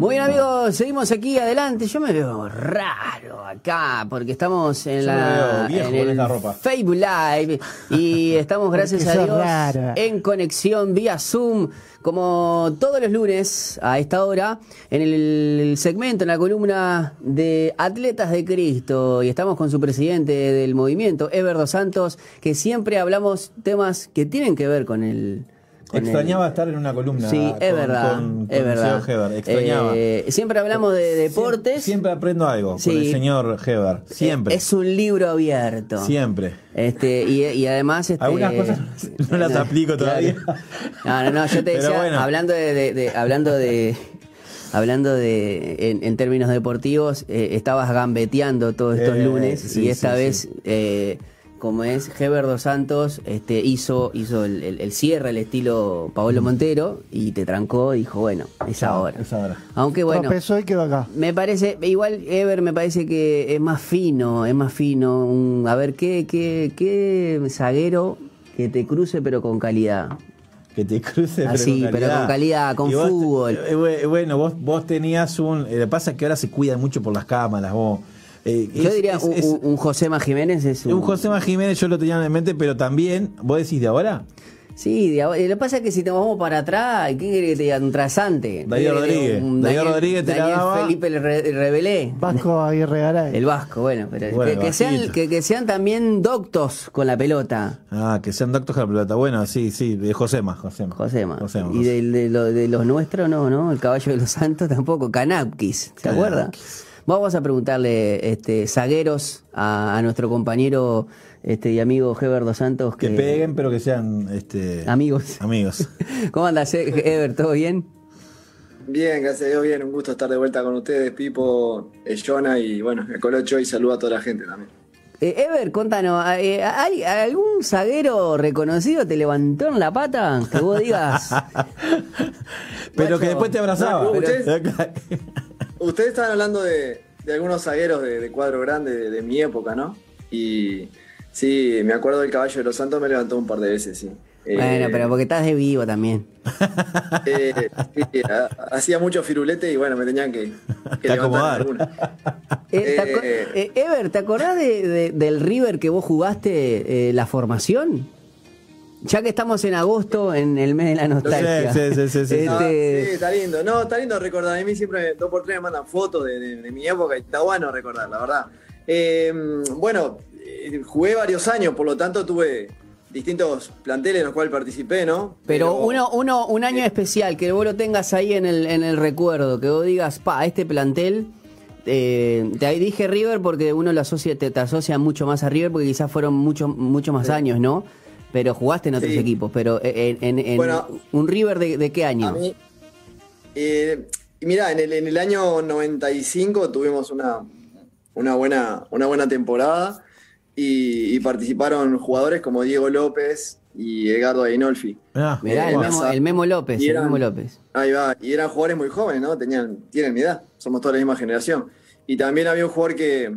Muy bien amigos, seguimos aquí adelante. Yo me veo raro acá porque estamos en Yo me la veo viejo en con el esa ropa. Facebook Live y estamos gracias a Dios raro. en conexión vía Zoom como todos los lunes a esta hora en el segmento en la columna de Atletas de Cristo y estamos con su presidente del movimiento Ever Dos Santos que siempre hablamos temas que tienen que ver con el el- Extrañaba estar en una columna. Sí, es con- verdad, con- es con el verdad. Heber. Extrañaba. Eh, siempre hablamos de deportes. Siempre, aprendo algo Sí. con el señor Heber. Siempre. Es un libro abierto. Siempre. Este, y, y además. Este, Algunas cosas no las aplico todavía. No, no, no, yo te decía, bueno. hablando de, de- de- hablando de. Hablando de, en, en términos deportivos, eh, estabas gambeteando todos estos Eh, lunes sí, y esta sí, vez, eh, como es, Heber Dos Santos este, hizo, hizo el, el- el cierre, el estilo Paolo Montero, y te trancó y dijo, bueno, es ahora. Es ahora. Aunque bueno, Tropezó y quedó acá. me parece, igual Ever me parece que es más fino, es más fino. un- a ver, ¿qué, qué, qué zaguero que te cruce pero con calidad? Que te cruce, Así, pero con pero calidad. con calidad, con vos fútbol. eh, bue- bueno, vos, vos tenías un. eh, Lo que pasa es que ahora se cuidan mucho por las cámaras. Vos, eh, Yo es- diría es- un, es- un, Josema Jiménez es un... un José Jiménez yo lo tenía en mente, pero también, ¿vos decís de ahora? Sí, de ahora- lo que pasa es que si te vamos para atrás, ¿qué quiere que te diga? Un trasante. David ¿Qué quiere que te Rodríguez. Un Daniel- Rodríguez te la Daniel daba. Felipe el Re- Rebelé. Vasco Aguirre Garay. El Vasco, bueno, pero Bueno, que, que sean, que, que sean también doctos con la pelota. Ah, que sean doctos con la pelota. Bueno, sí, sí, de Josema, Josema. Josema. Josema, Y Josema. del- de, lo- de los nuestros, no, ¿no? El caballo de los santos tampoco. Canapkis, ¿se Canapkis. Vamos a preguntarle, este, zagueros, a, a nuestro compañero este, y amigo Heber dos Santos. Que peguen, pero que sean este, Amigos. amigos. ¿Cómo andas, Heber? ¿Todo bien? Bien, gracias a Dios, bien. Un gusto estar de vuelta con ustedes, Pipo, Jonah y bueno, el Colocho y saludo a toda la gente también. Eh, Ever, contanos, eh, ¿hay algún zaguero reconocido te levantó en la pata? Que vos digas. pero Macho, que después te abrazaba. no, Pero- Ustedes estaban hablando de, de algunos zagueros de, de cuadro grande de, de mi época, ¿no? Y sí, me acuerdo del caballo de los santos, me levantó un par de veces, sí. Eh, Bueno, pero porque estás de vivo también. eh, sí, ha- hacía mucho firulete y bueno, me tenían que, que Te levantar acomodar. alguna. Eh, ¿te aco- Eh, eh, Ever, ¿te acordás de- de- del River que vos jugaste eh, la formación? Ya que estamos en agosto, en el mes de la nostalgia. Sí, sí, sí, sí, sí. Este, sí, está lindo. No, está lindo recordar. A mí siempre dos por tres me mandan fotos de, de- de mi época y está bueno recordar, la verdad. Eh, bueno, eh, jugué varios años, por lo tanto tuve distintos planteles en los cuales participé, ¿no? Pero uno, uno, un año especial, que vos lo tengas ahí en el, en el recuerdo, que vos digas, pa, este plantel, eh, te dije River porque uno lo asocia, te, te asocia mucho más a River porque quizás fueron mucho, mucho más años, ¿no? Pero jugaste en otros Sí. equipos, pero en, en- en- Bueno, un River de, de qué año? A mí, eh, mirá, en el, en el año 95 tuvimos una, una, buena, una buena temporada y, y participaron jugadores como Diego López y Edgardo Ainolfi. Ah, Mirá, eh, el, en Memo, la- el Memo López, y el eran- Memo López. Ahí va, y eran jugadores muy jóvenes, ¿no? Tenían, tienen mi edad, somos toda la misma generación. Y también había un jugador que,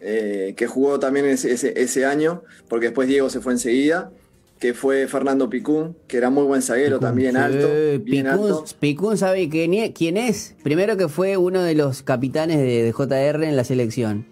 eh, que jugó también ese, ese, ese año, porque después Diego se fue enseguida, que fue Fernando Picún, que era muy buen zaguero, también alto. Bien Picún, alto. Picún sabe quién es, quién es. Primero que fue uno de los capitanes de, de JR en la selección.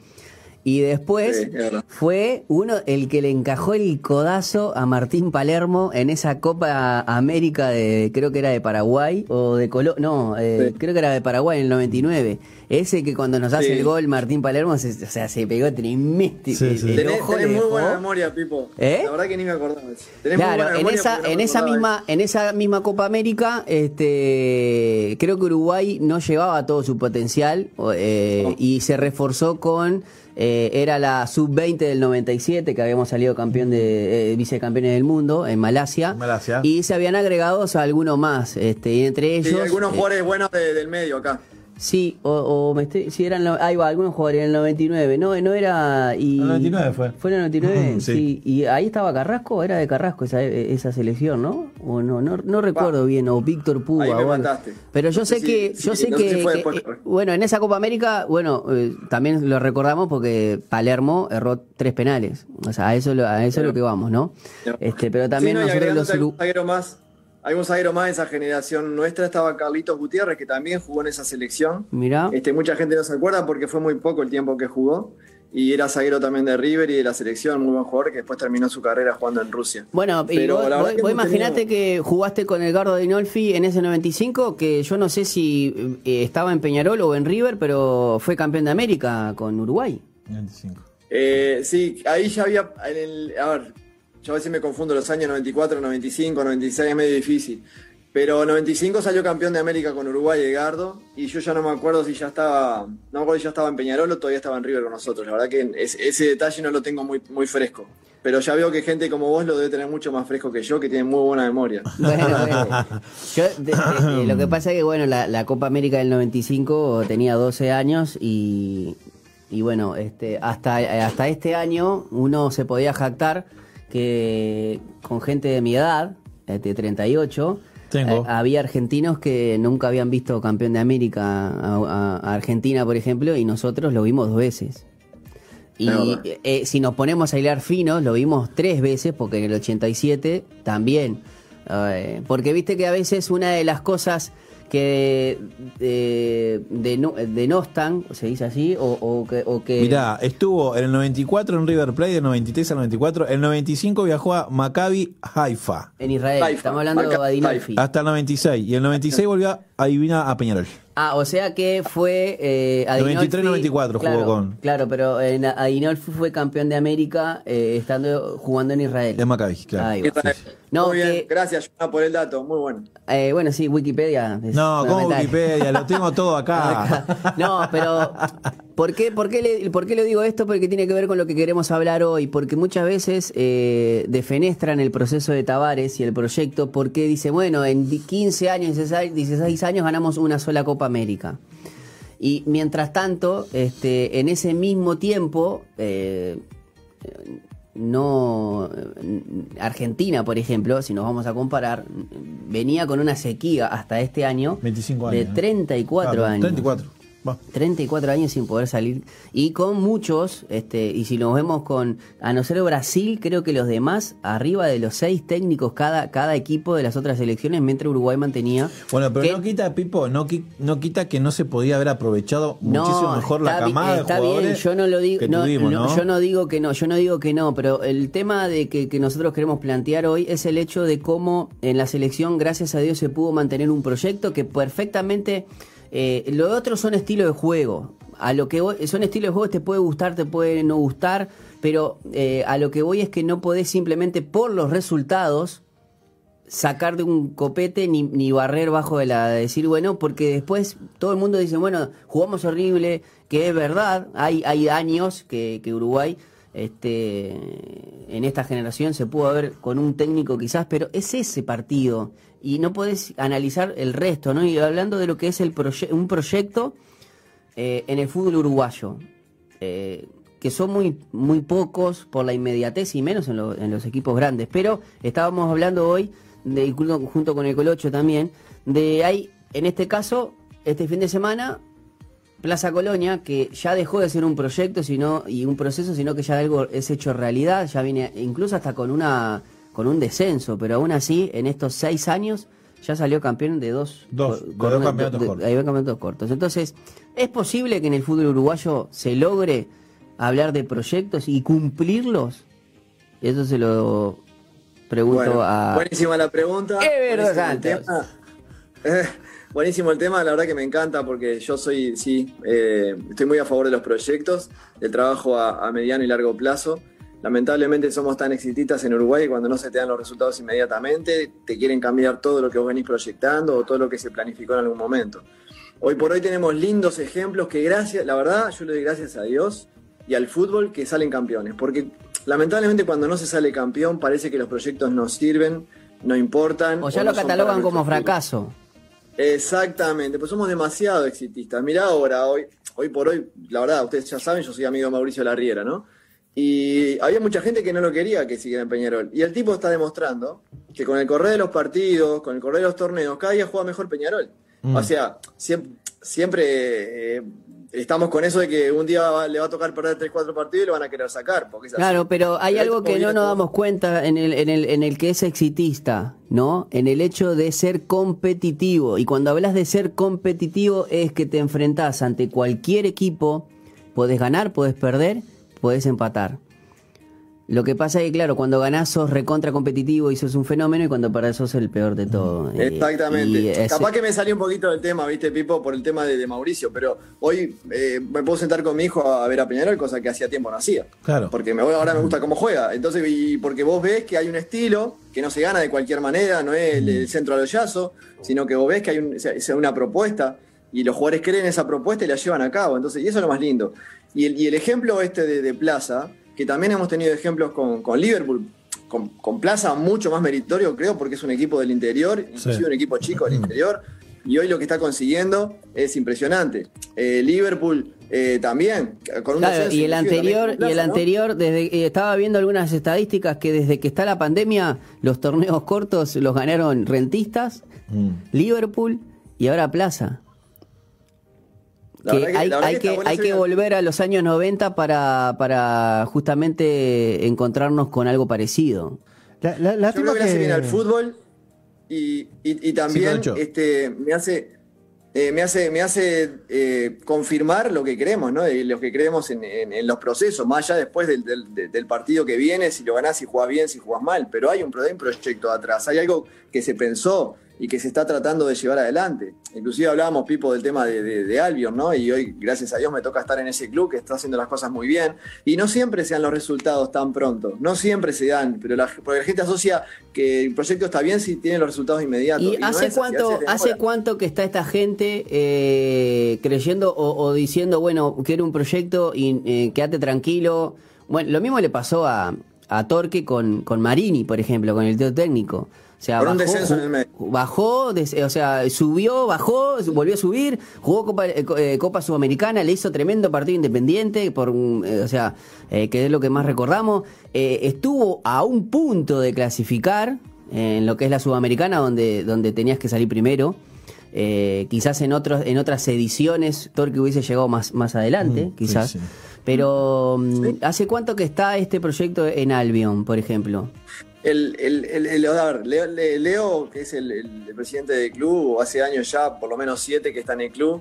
Y después Sí, fue uno el que le encajó el codazo a Martín Palermo en esa Copa América de, creo que era de Paraguay o de Colombia, no, eh, Sí. creo que era de Paraguay en el 99. Ese que cuando nos hace Sí. el gol Martín Palermo, se, o sea, se pegó tremendo. Sí, sí. el Tenés, tenés muy buena memoria, Pipo. ¿Eh? La verdad que ni me acordaba. Tenés muy Claro, buena en esa, no en esa misma, en esa misma Copa América, este, creo que Uruguay no llevaba todo su potencial eh, No. y se reforzó con, eh, era la sub-20 del 97 que habíamos salido campeón de eh, vicecampeones del mundo en Malasia, En Malasia. y se habían agregado a algunos más, este, y entre ellos, Sí, algunos eh, jugadores buenos de- del medio acá. Sí, o, o me estoy, sí eran, ahí va, algunos jugadores en el 99, no, no era y El 99 fue. fue en el 99, Ujú, sí. sí. Y ahí estaba Carrasco, era de Carrasco esa, esa selección, ¿no? O no, no, no recuerdo bien, o Víctor Puga. Ahí me mataste. Pero yo sé que, si- yo si- sé no sé que, si después, eh, bueno, en esa Copa América, bueno, eh, también lo recordamos porque Palermo erró tres penales. O sea, a eso, lo- a eso es lo que vamos, ¿no? Este, pero también Sí, no, nosotros los más. Hay un zaguero más de esa generación nuestra, estaba Carlitos Gutiérrez, que también jugó en esa selección. Mirá. Este, mucha gente no se acuerda porque fue muy poco el tiempo que jugó. Y era zaguero también de River y de la selección, muy buen jugador, que después terminó su carrera jugando en Rusia. Bueno, Pero vos, la verdad vos- que vos imaginate tenido- que jugaste con Edgardo Dinolfi en ese 95, que yo no sé si eh, estaba en Peñarol o en River, pero fue campeón de América con Uruguay. 95. Eh, sí, ahí ya había. En el, a ver, yo a veces me confundo los años 94, 95, 96, es medio difícil. Pero 95 salió campeón de América con Uruguay, Edgardo, y yo ya no me acuerdo si ya estaba. No me acuerdo si ya estaba en Peñarol o todavía estaba en River con nosotros. La verdad que es- ese detalle no lo tengo muy, muy fresco. Pero ya veo que gente como vos lo debe tener mucho más fresco que yo, que tiene muy buena memoria. Bueno, bueno. Lo que pasa es que, bueno, la, Copa América del 95 tenía 12 años y, y bueno, este, hasta, hasta este año uno se podía jactar que con gente de mi edad, de 38, Tengo. eh, había argentinos que nunca habían visto campeón de América a, a- a Argentina, por ejemplo, y nosotros lo vimos dos veces. Y eh, si nos ponemos a hilar finos, lo vimos tres veces, porque en el 87 también. Eh, porque viste que a veces una de las cosas que eh, deno- denostan, se dice así, o, o que... O que Mirá, estuvo en el 94 en River Plate, del 93 al 94. El 95 viajó a Maccabi Haifa. en Israel, Haifa, estamos hablando de Maccabi Adinolfi. Hasta el 96. Y el 96 volvió a adivina a Peñarol. Ah, o sea que fue eh, Adinolfi- 93-94 jugó claro, con- Claro, pero en Adinolfi fue campeón de América eh, estando jugando en Israel. De Maccabi, claro. Ahí va. Israel. No, muy bien, que- gracias Jonah, por el dato, muy bueno. Eh, bueno, sí, Wikipedia. es No, como fundamental. Wikipedia, lo tengo todo acá. No, pero ¿por qué, por, qué le, ¿por qué le digo esto? Porque tiene que ver con lo que queremos hablar hoy. Porque muchas veces eh, defenestran el proceso de Tavares y el proyecto porque dice, bueno, en di- 15 años, 16, 16 años ganamos una sola Copa América. Y mientras tanto, este, en ese mismo tiempo, eh, no Argentina, por ejemplo, si nos vamos a comparar, venía con una sequía hasta este año 25 de años. ¿no? 34 Claro, años. 34. Va. 34 años sin poder salir y con muchos, este, y si nos vemos con, a no ser Brasil, creo que los demás, arriba de los seis técnicos cada, cada equipo de las otras selecciones, mientras Uruguay mantenía. Bueno, pero que- no quita, Pipo, no, no quita que no se podía haber aprovechado muchísimo mejor la camada está de bien, yo no lo digo, tuvimos, ¿no? yo no digo que no, yo no digo que no, pero el tema de que, que nosotros queremos plantear hoy es el hecho de cómo en la selección, gracias a Dios, se pudo mantener un proyecto que perfectamente, eh, lo otro son estilos de juego. A lo que voy- son estilos de juego, te puede gustar, te puede no gustar, pero eh, a lo que voy es que no podés simplemente por los resultados sacar de un copete ni, ni barrer bajo de la de decir, bueno, porque después todo el mundo dice, bueno, jugamos horrible, que es verdad, hay, hay años que Uruguay este, en esta generación se pudo haber con un técnico quizás, pero es ese partido y no podés analizar el resto, ¿no? Y hablando de lo que es el proye- un proyecto eh, en el fútbol uruguayo, eh, que son muy, muy pocos por la inmediatez y menos en, lo- en los equipos grandes. Pero estábamos hablando hoy, de, junto, junto con el Colocho también, de hay, en este caso, este fin de semana, Plaza Colonia, que ya dejó de ser un proyecto sino, y un proceso, sino que ya algo es hecho realidad, ya viene incluso hasta con una con un descenso, pero aún así, en estos seis años, ya salió campeón de dos, Dos, de campeonatos de- cortos. campeonatos. Entonces, ¿es posible que en el fútbol uruguayo se logre hablar de proyectos y cumplirlos? Eso se lo pregunto Bueno, a... Buenísima la pregunta. El Santos. tema. Eh, buenísimo el tema, la verdad que me encanta porque yo soy, sí, eh, estoy muy a favor de los proyectos, del trabajo a, a mediano y largo plazo. Lamentablemente somos tan exitistas en Uruguay cuando no se te dan los resultados inmediatamente, te quieren cambiar todo lo que vos venís proyectando o todo lo que se planificó en algún momento. Hoy por hoy tenemos lindos ejemplos que gracias, la verdad, yo le doy gracias a Dios y al fútbol que salen campeones. Porque lamentablemente cuando no se sale campeón parece que los proyectos no sirven, no importan. O ya o lo no catalogan como fracaso. Exactamente, pues somos demasiado exitistas. Mirá ahora, hoy, hoy por hoy, la verdad, ustedes ya saben, yo soy amigo de Mauricio Larriera, ¿no? Y había mucha gente que no lo quería que siguiera en Peñarol. Y el tipo está demostrando que con el correr de los partidos, con el correr de los torneos, cada día juega mejor Peñarol. Mm. O sea, siempre- siempre eh, estamos con eso de que un día va- le va a tocar perder 3-4 partidos y lo van a querer sacar. Porque. Claro, pero hay Pero algo que no nos damos cuenta en el, en el, en el que es exitista, ¿no? En el hecho de ser competitivo. Y cuando hablas de ser competitivo es que te enfrentás ante cualquier equipo, podés ganar, podés perder, podés empatar. Lo que pasa es que, claro, cuando ganás sos recontra competitivo y sos un fenómeno y cuando perdés sos el peor de todo. Eh, Exactamente. y ese- Capaz que me salí un poquito del tema, viste, Pipo, por el tema de, de Mauricio, pero hoy eh, me puedo sentar con mi hijo a ver a Peñarol, cosa que hacía tiempo no hacía. Claro. Porque me, ahora me gusta cómo juega. Entonces, y porque vos ves que hay un estilo que no se gana de cualquier manera, no es el, el centro al hoyazo, sino que vos ves que hay un- o sea, es una propuesta y los jugadores creen esa propuesta y la llevan a cabo. Entonces, y eso es lo más lindo. Y el, y el ejemplo este de, de Plaza, que también hemos tenido ejemplos con, con Liverpool, con, con Plaza mucho más meritorio, creo, porque es un equipo del interior, inclusive Sí. un equipo chico del interior. Y hoy lo que está consiguiendo es impresionante. Eh, Liverpool eh, también, con un Claro, y el anterior, y el anterior, desde eh, estaba viendo algunas estadísticas que desde que está la pandemia, los torneos cortos los ganaron rentistas, Mm. Liverpool y ahora Plaza. La Que hay, la que hay que volver a los años 90 para, para justamente encontrarnos con algo parecido. La, la- Yo lástima creo que le hace bien al fútbol y, y- y también este, me hace, eh, me hace, me hace eh, confirmar lo que creemos, ¿no? Y lo que creemos en, en- en los procesos, más allá después del, del- partido que viene, si lo ganás, si jugás bien, si jugás mal. Pero hay un, hay un proyecto atrás, hay algo que se pensó y que se está tratando de llevar adelante. Inclusive hablábamos, Pipo, del tema de, de- de Albion, ¿no? Y hoy, gracias a Dios, me toca estar en ese club que está haciendo las cosas muy bien. Y no siempre se dan los resultados tan pronto, no siempre se dan, pero la, porque la gente asocia que el proyecto está bien si tiene los resultados inmediatos. ¿Y hace es cuánto, hace cuánto que está esta gente eh, creyendo o, o diciendo, bueno, quiero un proyecto y eh, quédate tranquilo? Bueno, lo mismo le pasó a, a Torque con, con Marini, por ejemplo, con el teo técnico. O sea, Con un bajó, descenso en el medio. bajó, des- o sea, subió, bajó, volvió a subir, jugó Copa, eh, eh, Copa Sudamericana, le hizo tremendo partido independiente, por, un, eh, o sea, eh, que es lo que más recordamos. Eh, estuvo a un punto de clasificar en lo que es la Sudamericana, donde, donde tenías que salir primero. Eh, quizás en otros en otras ediciones Torque hubiese llegado más, más adelante, Mm, quizás. sí, sí. Pero, mm, ¿hace cuánto que está este proyecto en Albion, por ejemplo? El, el, el- el- a ver, Leo, Le- Leo, que es el, presidente del club, hace años ya, por lo menos siete que está en el club,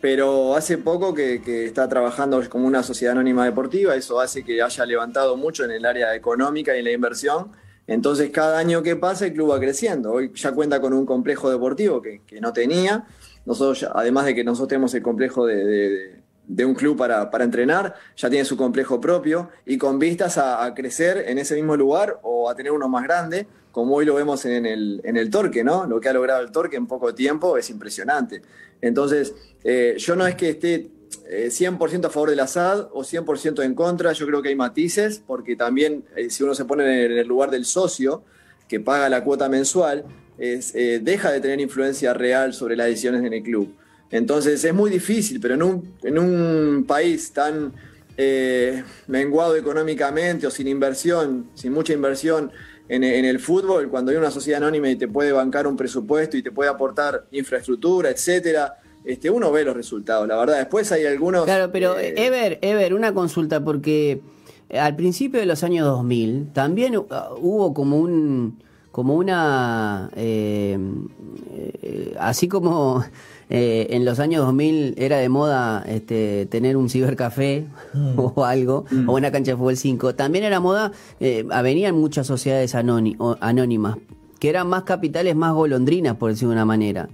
pero hace poco que, que está trabajando como una sociedad anónima deportiva, eso hace que haya levantado mucho en el área económica y en la inversión. Entonces, cada año que pasa, el club va creciendo. Hoy ya cuenta con un complejo deportivo que, que no tenía. Nosotros, además de que nosotros tenemos el complejo de un club para, para entrenar, ya tiene su complejo propio y con vistas a, crecer en ese mismo lugar o a tener uno más grande, como hoy lo vemos en el, en el Torque, ¿no? Lo que ha logrado el Torque en poco tiempo es impresionante. Entonces, eh, yo no es que esté eh, 100% a favor del Assad o 100% en contra, yo creo que hay matices, porque también eh, si uno se pone en el lugar del socio que paga la cuota mensual, es, eh, deja de tener influencia real sobre las decisiones en el club. Entonces es muy difícil, pero en un, en un país tan eh, menguado económicamente o sin inversión, sin mucha inversión en, en el fútbol, cuando hay una sociedad anónima y te puede bancar un presupuesto y te puede aportar infraestructura, etcétera, este, uno ve los resultados. La verdad, después hay algunos. Claro, pero eh, Ever, Ever, una consulta, porque eh, al principio de los años 2000 también uh, hubo como un como una eh, así como eh, en los años 2000 era de moda este, tener un cibercafé o algo o una cancha de fútbol 5 también era moda eh, venían muchas sociedades anónimas que eran más capitales más golondrinas por decirlo de una manera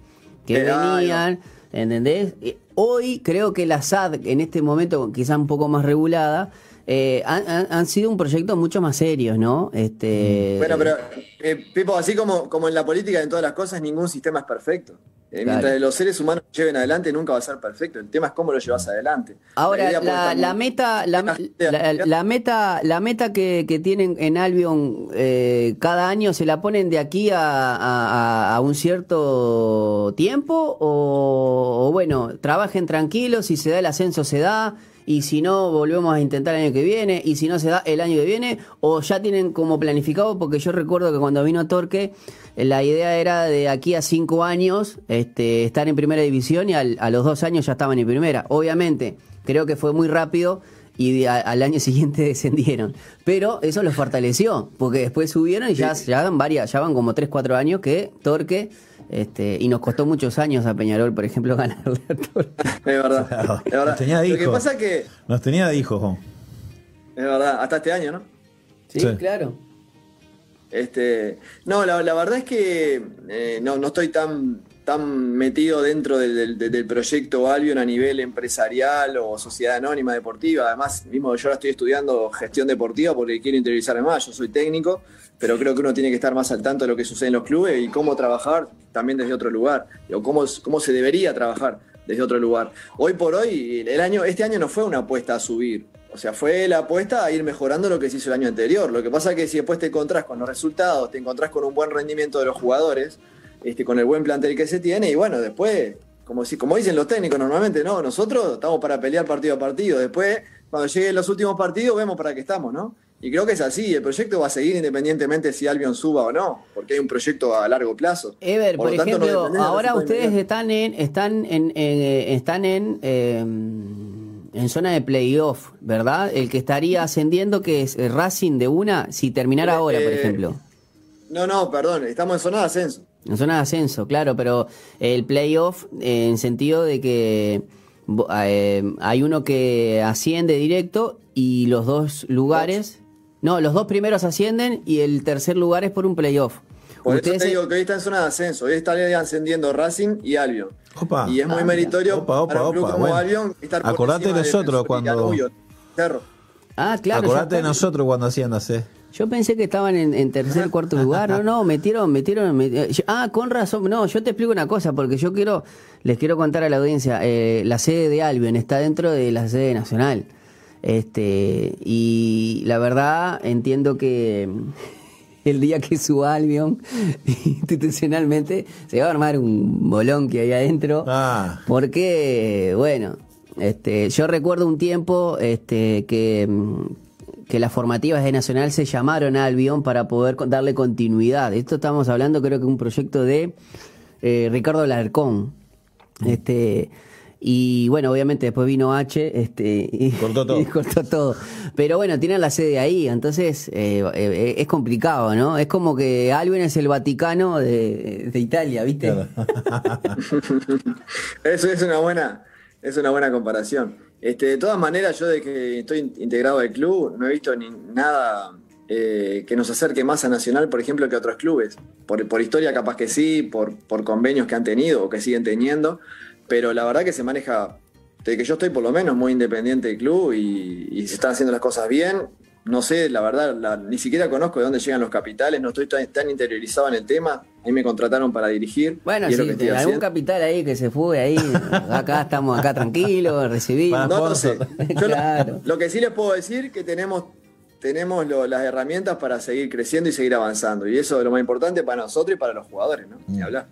que venían ¿Entendés? Eh, Hoy creo que la SAD, en este momento quizá un poco más regulada, eh, han, han- sido un proyecto mucho más serios, ¿no? Este, Bueno, pero, eh, Pipo, así como, como en la política en todas las cosas, ningún sistema es perfecto. Eh, Claro. Mientras los seres humanos lo lleven adelante, nunca va a ser perfecto. El tema es cómo lo llevas adelante. Ahora, la, la muy- meta, la, la- la meta, la meta que, que tienen en Albion eh, cada año se la ponen de aquí a, a- a un cierto tiempo o, o bueno, trabajen tranquilos, si se da el ascenso se da y si no, volvemos a intentar el año que viene, y si no se da el año que viene, o ya tienen como planificado, porque yo recuerdo que cuando vino Torque, la idea era de aquí a cinco años este, estar en primera división y al- a los dos años ya estaban en primera. Obviamente, creo que fue muy rápido y a- al año siguiente descendieron. Pero eso los fortaleció, porque después subieron y ya, ya van varias, ya van como 3, 4 años que Torque, este, y nos costó muchos años a Peñarol, por ejemplo, ganarle a Torque. Es verdad. Claro, es verdad. tenía Lo que hijos. pasa es que, es Nos tenía de hijos, jo. verdad, hasta este año, ¿no? Sí, Sí. claro. Este, no, la, la verdad es que eh, no, no estoy tan, tan metido dentro del, del- del proyecto Albion a nivel empresarial o sociedad anónima deportiva. Además, mismo yo ahora estoy estudiando gestión deportiva porque quiero interiorizarme más. Yo soy técnico, pero creo que uno tiene que estar más al tanto de lo que sucede en los clubes y cómo trabajar también desde otro lugar, o cómo, cómo se debería trabajar desde otro lugar. Hoy por hoy, el año, este año no fue una apuesta a subir. O sea, fue la apuesta a ir mejorando lo que se hizo el año anterior. Lo que pasa es que si después te encontrás con los resultados, te encontrás con un buen rendimiento de los jugadores, este, con el buen plantel que se tiene, y bueno, después, como, si, como dicen los técnicos normalmente, no, nosotros estamos para pelear partido a partido. Después, cuando lleguen los últimos partidos, vemos para qué estamos, ¿no? Y creo que es así, el proyecto va a seguir independientemente si Albion suba o no, porque hay un proyecto a largo plazo. Ever, por, tanto, no ejemplo, dependés del ahora ustedes están en están en, eh, están en eh, en zona de playoff, ¿verdad? El que estaría ascendiendo que es eh, Racing de una si terminara Eh, ahora, por ejemplo. No, no, perdón, estamos en zona de ascenso. En zona de ascenso, claro, pero el playoff en sentido de que hay uno que asciende directo y los dos lugares, no, los dos primeros ascienden y el tercer lugar es por un playoff. Por eso Ustedes te digo que hoy está en zona de ascenso. Hoy estaría ascendiendo Racing y Albion. Opa. Y es muy Ah, meritorio Opa, opa, para un club opa, como bueno. Albion estar por Acordate de nosotros Defensor y cuando- Cerro. Ah, claro. Acordate de nosotros cuando hacían hacer. Yo pensé que estaban en, en tercer, cuarto lugar. No, no, metieron, metieron. met- eh, ah, con razón. No, yo te explico una cosa, porque yo quiero, les quiero contar a la audiencia. eh, la sede de Albion está dentro de la sede nacional. Este, y la verdad, entiendo que el día que suba Albion, institucionalmente, se va a armar un bolón que hay adentro. Ah. Porque, bueno, este, yo recuerdo un tiempo este, que, que las formativas de Nacional se llamaron a Albion para poder darle continuidad. Esto estamos hablando, creo que un proyecto de eh, Ricardo Larcón. Este, y bueno, obviamente después vino H este, y Cortó todo. y cortó todo. Pero bueno, tienen la sede ahí, entonces eh, eh, es complicado, ¿no? Es como que Albion es el Vaticano de, de Italia, ¿viste? Eso es una buena, es una buena comparación. Este, de todas maneras, yo de que estoy in- integrado al club, no he visto ni nada eh, que nos acerque más a Nacional, por ejemplo, que a otros clubes. Por, por historia capaz que sí, por, por convenios que han tenido o que siguen teniendo, pero la verdad que se maneja, de que yo estoy por lo menos muy independiente del club y, y se están haciendo las cosas bien. No sé, la verdad, la- ni siquiera conozco de dónde llegan los capitales, no estoy tan, tan interiorizado en el tema. A mí me contrataron para dirigir. Bueno, sí, estoy algún haciendo. capital ahí que se fue ahí, acá estamos acá tranquilos, recibimos. No, no sé. Yo lo- Claro. lo, que sí les puedo decir que tenemos, tenemos lo- las herramientas para seguir creciendo y seguir avanzando. Y eso es lo más importante para nosotros y para los jugadores, ¿no? Ni hablar.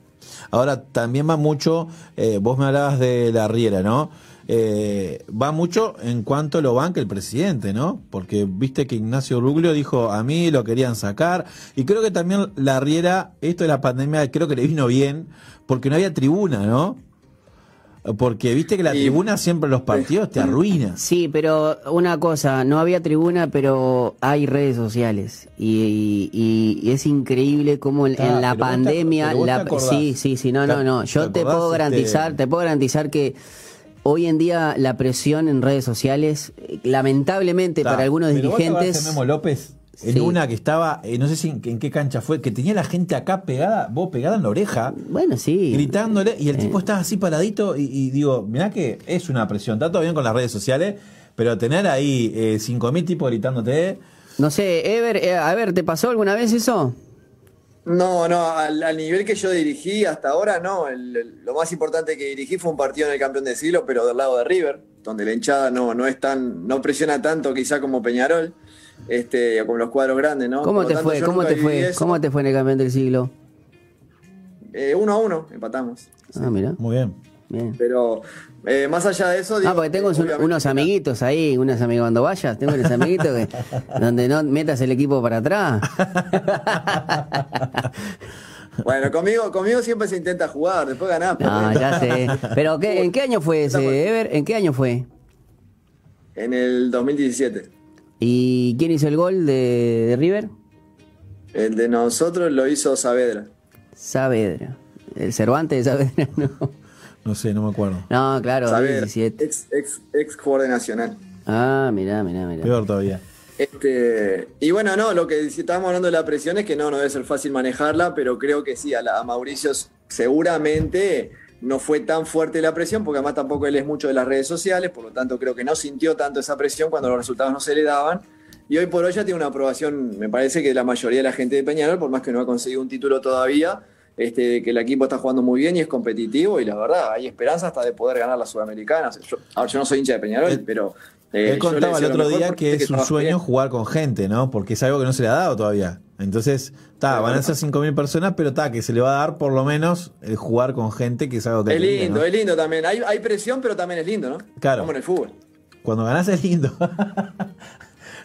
Ahora, también va mucho, eh, vos me hablabas de la Riera, ¿no? Eh, va mucho en cuanto lo banca el presidente, ¿no? Porque viste que Ignacio Ruglio dijo, a mí lo querían sacar, y creo que también la Riera, esto de la pandemia, creo que le vino bien, porque no había tribuna, ¿no? Porque viste que la tribuna siempre los partidos te arruina. Sí, pero una cosa, no había tribuna, pero hay redes sociales. Y, y- y es increíble cómo en, Ah, en la te- pandemia... la- te sí, sí, sí, no, no, no. ¿Te Yo te puedo este- garantizar, te puedo garantizar que hoy en día la presión en redes sociales, eh, lamentablemente para algunos pero vos te dirigentes... de Memo López en Sí. una que estaba, eh, no sé si en, en qué cancha fue, que tenía la gente acá pegada, vos pegada en la oreja, Bueno, sí. gritándole, y el Eh. tipo estaba así paradito, y, y digo, mirá que es una presión, está todo bien con las redes sociales, pero tener ahí eh, 5.000 tipos gritándote, No sé, Ever, eh, a ver, ¿te pasó alguna vez eso? No, no, al, al nivel que yo dirigí hasta ahora, no. El- el- lo más importante que dirigí fue un partido en el campeón del siglo, pero del lado de River, donde la hinchada no, no es tan, no presiona tanto quizá como Peñarol, este, como los cuadros grandes, ¿no? ¿Cómo Por te tanto, fue? ¿Cómo te fue? eso. ¿Cómo te fue en el campeón del siglo? Eh, uno a uno, empatamos. Ah, mira. muy bien. bien. Pero eh, más allá de eso. Ah, digo, porque tengo unos amiguitos ahí, unos amigos cuando vayas, tengo unos amiguitos que donde no metas el equipo para atrás. Bueno, conmigo, conmigo siempre se intenta jugar, después ganás. No, perdés. ya sé. Pero ¿qué, ¿en qué año fue ese, Ever? ¿En qué año fue? En el 2017. ¿Y quién hizo el gol de, de River? El de nosotros lo hizo Saavedra. Saavedra. ¿El Cervantes de Saavedra? No. No sé, no me acuerdo. No, claro, Saavedra, 2017. ex, ex, ex jugador de Nacional. Ah, mirá, mirá, mirá. Peor todavía. Este, y bueno, no, lo que estábamos hablando de la presión es que no, no debe ser fácil manejarla, pero creo que sí, a, la- a Mauricio seguramente no fue tan fuerte la presión, porque además tampoco él es mucho de las redes sociales, por lo tanto creo que no sintió tanto esa presión cuando los resultados no se le daban. Y hoy por hoy ya tiene una aprobación, me parece que la mayoría de la gente de Peñarol, por más que no ha conseguido un título todavía, este, que el equipo está jugando muy bien y es competitivo, y la verdad, hay esperanza hasta de poder ganar la Sudamericana. Yo, ahora, yo no soy hincha de Peñarol, Él- pero... eh, Él le contaba el otro día que es un sueño bien. jugar con gente, ¿no? Porque es algo que no se le ha dado todavía. Entonces, está, van a ser 5.000 personas, pero está, que se le va a dar por lo menos el jugar con gente, que es algo que Es lindo, ¿no? es lindo también. Hay, hay presión, pero también es lindo, ¿no? Claro. Como en el fútbol. Cuando ganás es lindo.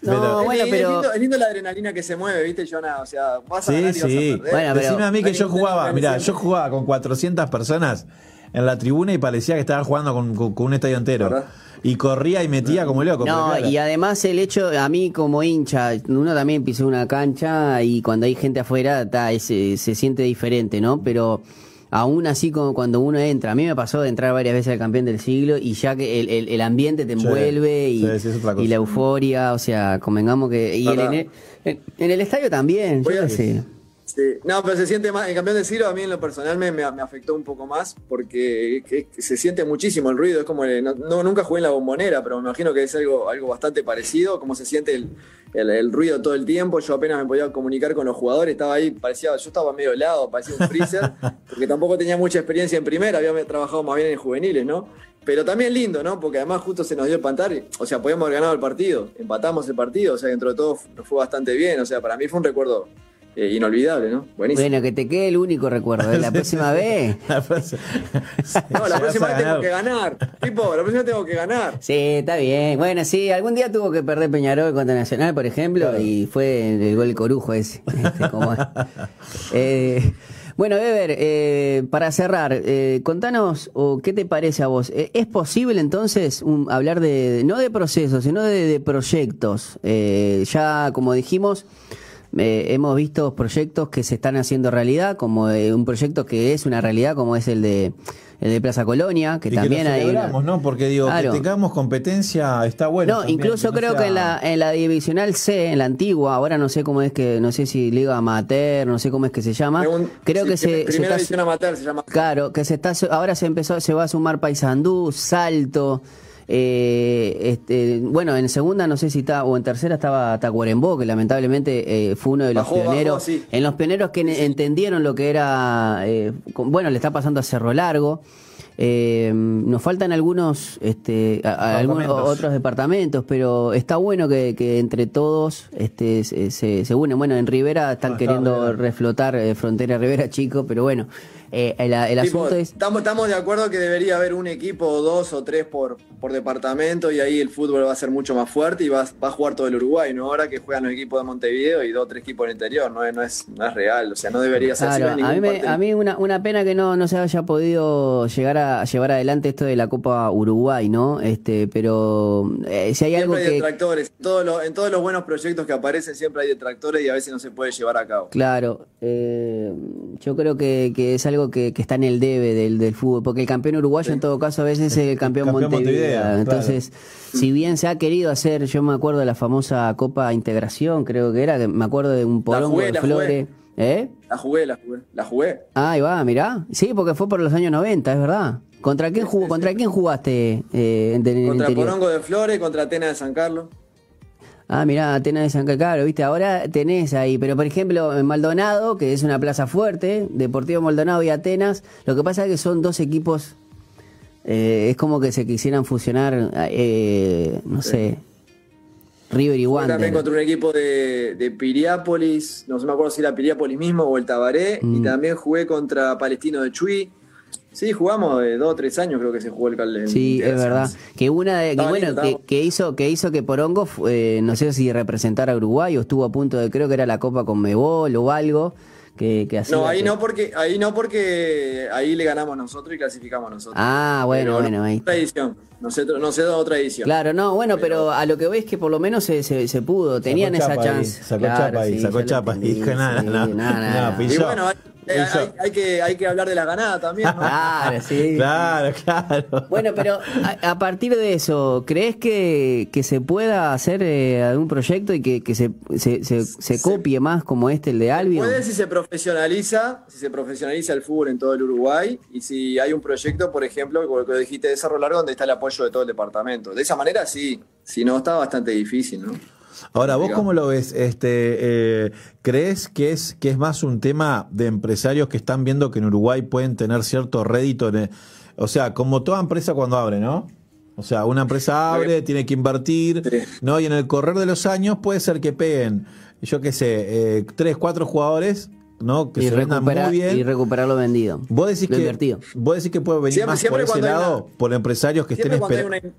No, Es bueno, lindo, pero- Es lindo, es lindo la adrenalina que se mueve, ¿viste, Jonah? O sea, vas a Sí, ganar y vas a sí. perder. Bueno, pero- Decime a mí que yo jugaba, mira, organización. yo jugaba con 400 personas en la tribuna y parecía que estaba jugando con, con- con un estadio entero. ¿Verdad? Y corría y metía como loco. No, claro. y además el hecho, a mí como hincha, uno también pisó una cancha y cuando hay gente afuera ta, ese- se siente diferente, ¿no? Pero aún así como cuando uno entra, a mí me pasó de entrar varias veces al campeón del siglo y ya que el, el- el ambiente te Sí, envuelve y, sí, la euforia, o sea, convengamos que... Y el- en, el, en- el estadio también, yo a- sé. Sí. No, pero se siente más. El campeón del siglo a mí en lo personal me, me- me afectó un poco más porque que- que se siente muchísimo el ruido. Es como. el- no, no- nunca jugué en la bombonera, pero me imagino que es algo, algo bastante parecido. Como se siente el, el- el ruido todo el tiempo. Yo apenas me podía comunicar con los jugadores. Estaba ahí, parecía. Yo estaba medio helado, parecía un freezer. porque tampoco tenía mucha experiencia en primera. Había trabajado más bien en juveniles, ¿no? Pero también lindo, ¿no? Porque además justo se nos dio el pantar. O sea, podíamos haber ganado el partido. Empatamos el partido. O sea, dentro de todo nos fue bastante bien. O sea, para mí fue un recuerdo eh, inolvidable, ¿no? Buenísimo. Bueno, que te quede el único recuerdo, ¿eh? la próxima vez... La próxima- No, la próxima vez tengo que ganar. Tipo, la próxima tengo que ganar. Sí, está bien. Bueno, sí, algún día tuvo que perder Peñarol contra Nacional, por ejemplo, y fue el gol corujo ese. este, como- Eh, bueno, Weber, eh, para cerrar, eh, contanos, o ¿qué te parece a vos? Eh, ¿Es posible entonces un- hablar de, no de procesos, sino de, de proyectos? Eh, ya, como dijimos, eh, hemos visto proyectos que se están haciendo realidad, como eh, un proyecto que es una realidad, como es el de el de Plaza Colonia, que y también que lo hay... una- ¿no? Porque digo, Claro. que tengamos competencia está bueno. No, también, incluso no creo sea- que en la, en la divisional C, en la antigua, ahora no sé cómo es que, no sé si Liga Amateur, no sé cómo es que se llama. Creo sí, que se, se Primera está, división amateur se llama. claro, que se está, ahora se empezó, se va a sumar Paysandú, Salto, eh, este, bueno, en segunda no sé si está, o en tercera estaba Tacuarembó, que lamentablemente eh, fue uno de los Bajó, bajó, pioneros, sí. en los pioneros que entendieron lo que era, eh, con- bueno, le está pasando a Cerro Largo. Eh, nos faltan algunos, este, a- a- algunos otros departamentos, pero está bueno que, que entre todos este, se, se, se unen. Bueno, en Rivera están está queriendo reflotar eh, Frontera Rivera Chico, pero bueno, eh, el, el Tipo, asunto es... estamos, estamos de acuerdo que debería haber un equipo, o dos o tres por, por departamento, y ahí el fútbol va a ser mucho más fuerte y va, va a jugar todo el Uruguay, ¿no? Ahora que juegan los equipos de Montevideo y dos o tres equipos en el interior, no es, no es, no es real, o sea, no debería ser así. Claro, hay a mí, me- a mí una, una pena que no, no se haya podido llegar a llevar adelante esto de la Copa Uruguay, ¿no? Este, pero eh, si hay algo Siempre hay que, detractores. En todos, los, en todos los buenos proyectos que aparecen siempre hay detractores y a veces no se puede llevar a cabo. Claro, eh, yo creo que, que es algo que, que está en el debe del, del fútbol, porque el campeón uruguayo en todo caso a veces es el campeón, campeón Montevideo. Montevideo, claro. Entonces, si bien se ha querido hacer, yo me acuerdo de la famosa Copa Integración, creo que era, que me acuerdo de un porongo jugué, de la Flores. ¿Eh? La jugué, la jugué, la jugué. Ah, ahí va, mirá. Sí, porque fue por los años 90, es verdad. ¿Contra quién jugó? ¿Contra quién jugaste eh, en, en el Contra interior? Porongo de Flores, contra Atena de San Carlos. Ah, mirá, Atenas de San Cacaro, viste, ahora tenés ahí, pero por ejemplo en Maldonado, que es una plaza fuerte, Deportivo Maldonado y Atenas, lo que pasa es que son dos equipos, eh, es como que se quisieran fusionar, eh, no sé, River y Jugué también Wander. contra un equipo de, de Piriápolis, no sé, me acuerdo si era Piriápolis mismo o el Tabaré, Mm. y también jugué contra Palestino de Chuy, Sí, jugamos de dos o tres años, creo que se jugó el cal- el Sí, es verdad. Que una de, que, bueno, que, que hizo, que hizo que Porongo, eh, no sé si representara a Uruguay o estuvo a punto de, creo que era la Copa con Mebol o algo, que, que hacía No, ahí que- no porque ahí no porque ahí le ganamos nosotros y clasificamos nosotros. Ah, bueno, Pero bueno, ahí. Otra edición. No sé, no sé de otra edición. Claro, no, bueno, pero, a lo que ves que por lo menos se, se, se pudo, tenían Sacó esa chapa ahí, chance. sacó Claro, chapa ahí, sí, sacó chapa. entendí, Dije, nada, sí, nada, nada, nada. Y bueno, hay- Pilló. hay- hay que, hay que hablar de la ganada también, ¿no? Claro, sí. Claro, claro. Bueno, pero a, a partir de eso, ¿crees que, que se pueda hacer eh, algún proyecto y que, que se, se, se, se copie más como este, el de Albion? Puede si se profesionaliza, si se profesionaliza el fútbol en todo el Uruguay y si hay un proyecto, por ejemplo, como lo que dijiste de Cerro Largo, donde está el apoyo de todo el departamento. De esa manera sí, si no está bastante difícil, ¿no? Ahora, ¿vos cómo lo ves? Este, eh, ¿Crees que es, que es más un tema de empresarios que están viendo que en Uruguay pueden tener cierto rédito? en el- o sea, como toda empresa cuando abre, ¿no? O sea, una empresa abre, tiene que invertir, Sí. ¿no? Y en el correr de los años puede ser que peguen, yo qué sé, eh, tres, cuatro jugadores, ¿no? Que y, se vendan recuperar, muy bien. y recuperar lo vendido. Vos decís lo que, invertido. vos decís que puede venir Siempre- más siempre por ese lado, una- por empresarios que estén esperando.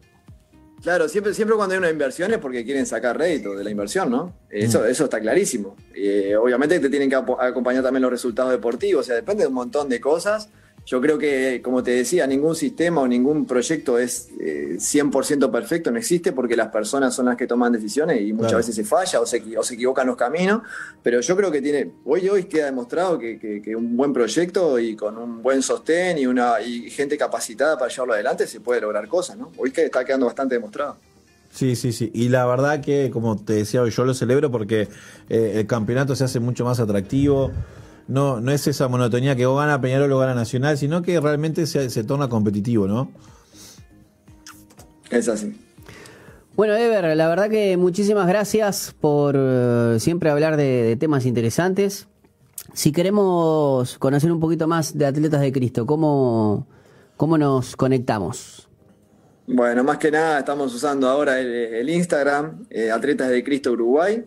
Claro, siempre, siempre cuando hay una inversión es porque quieren sacar rédito de la inversión, ¿no? Eso, eso está clarísimo. Eh, obviamente te tienen que acompañar también los resultados deportivos, o sea, depende de un montón de cosas. Yo creo que, como te decía, ningún sistema o ningún proyecto es eh, 100% perfecto, no existe porque las personas son las que toman decisiones y muchas Claro. veces se falla o se, equi- o se equivocan los caminos, pero yo creo que tiene, hoy hoy queda demostrado que, que- que un buen proyecto y con un buen sostén y, una, y gente capacitada para llevarlo adelante se puede lograr cosas, ¿no? Hoy que está quedando bastante demostrado. Sí, sí, sí. Y la verdad que, como te decía hoy, yo lo celebro porque eh, el campeonato se hace mucho más atractivo. No, no es esa monotonía que o gana Peñarol o gana Nacional, sino que realmente se, se torna competitivo, ¿no? Es así. Bueno, Ever, la verdad que muchísimas gracias por eh, siempre hablar de, de temas interesantes. Si queremos conocer un poquito más de Atletas de Cristo, ¿cómo, cómo nos conectamos? Bueno, más que nada estamos usando ahora el, el Instagram, eh, Atletas de Cristo Uruguay.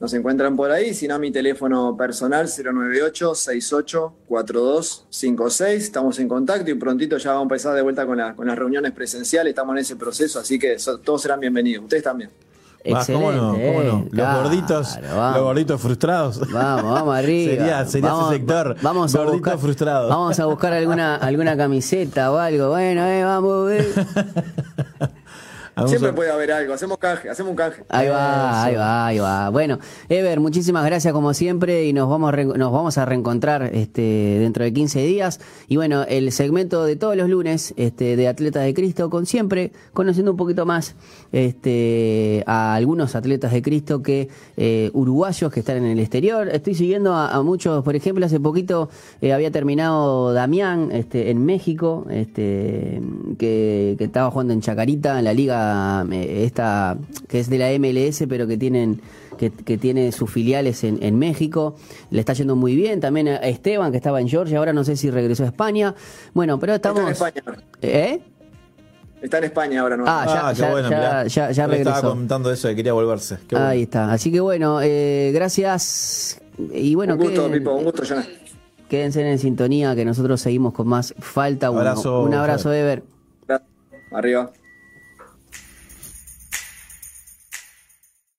Nos encuentran por ahí, si no mi teléfono personal 098-684256. Estamos en contacto y prontito ya vamos a empezar de vuelta con, la- con las reuniones presenciales. Estamos en ese proceso, así que so- todos serán bienvenidos. Ustedes también. Ah, ¿Cómo no? ¿Cómo no? eh, Los claro, gorditos, vamos. los gorditos frustrados. Vamos, vamos arriba. Sería, sería vamos, ese sector. Vamos a gordito buscar, frustrado. Vamos a buscar alguna, alguna camiseta o algo. Bueno, eh, vamos. eh. Siempre puede haber algo. Hacemos canje, hacemos un canje. Ahí va, ahí va, ahí va. Bueno, Ever, muchísimas gracias como siempre y nos vamos a, re- nos vamos a reencontrar este, dentro de 15 días. Y bueno, el segmento de todos los lunes este, de Atletas de Cristo, con siempre conociendo un poquito más este, a algunos atletas de Cristo que eh, uruguayos que están en el exterior. Estoy siguiendo a, a muchos, por ejemplo, hace poquito eh, había terminado Damián este, en México, este, que, que estaba jugando en Chacarita, en la liga eh, esta que es de la MLS, pero que tienen que, que tiene sus filiales en, en México. Le está yendo muy bien. También a Esteban, que estaba en Georgia, ahora no sé si regresó a España. Bueno, pero estamos. Está en España ahora. ¿Eh? Está en España ahora, ¿no? Ah, ya- Ah, qué ya- bueno, ya- ya- le Estaba regresó. comentando eso de que quería volverse. Qué bueno. Ahí está. Así que bueno, eh, gracias. Y bueno, un gusto, Pipo, un gusto, Jonás. quédense en sintonía que nosotros seguimos con más falta. Uno. Abrazo, un abrazo, Ever. Arriba.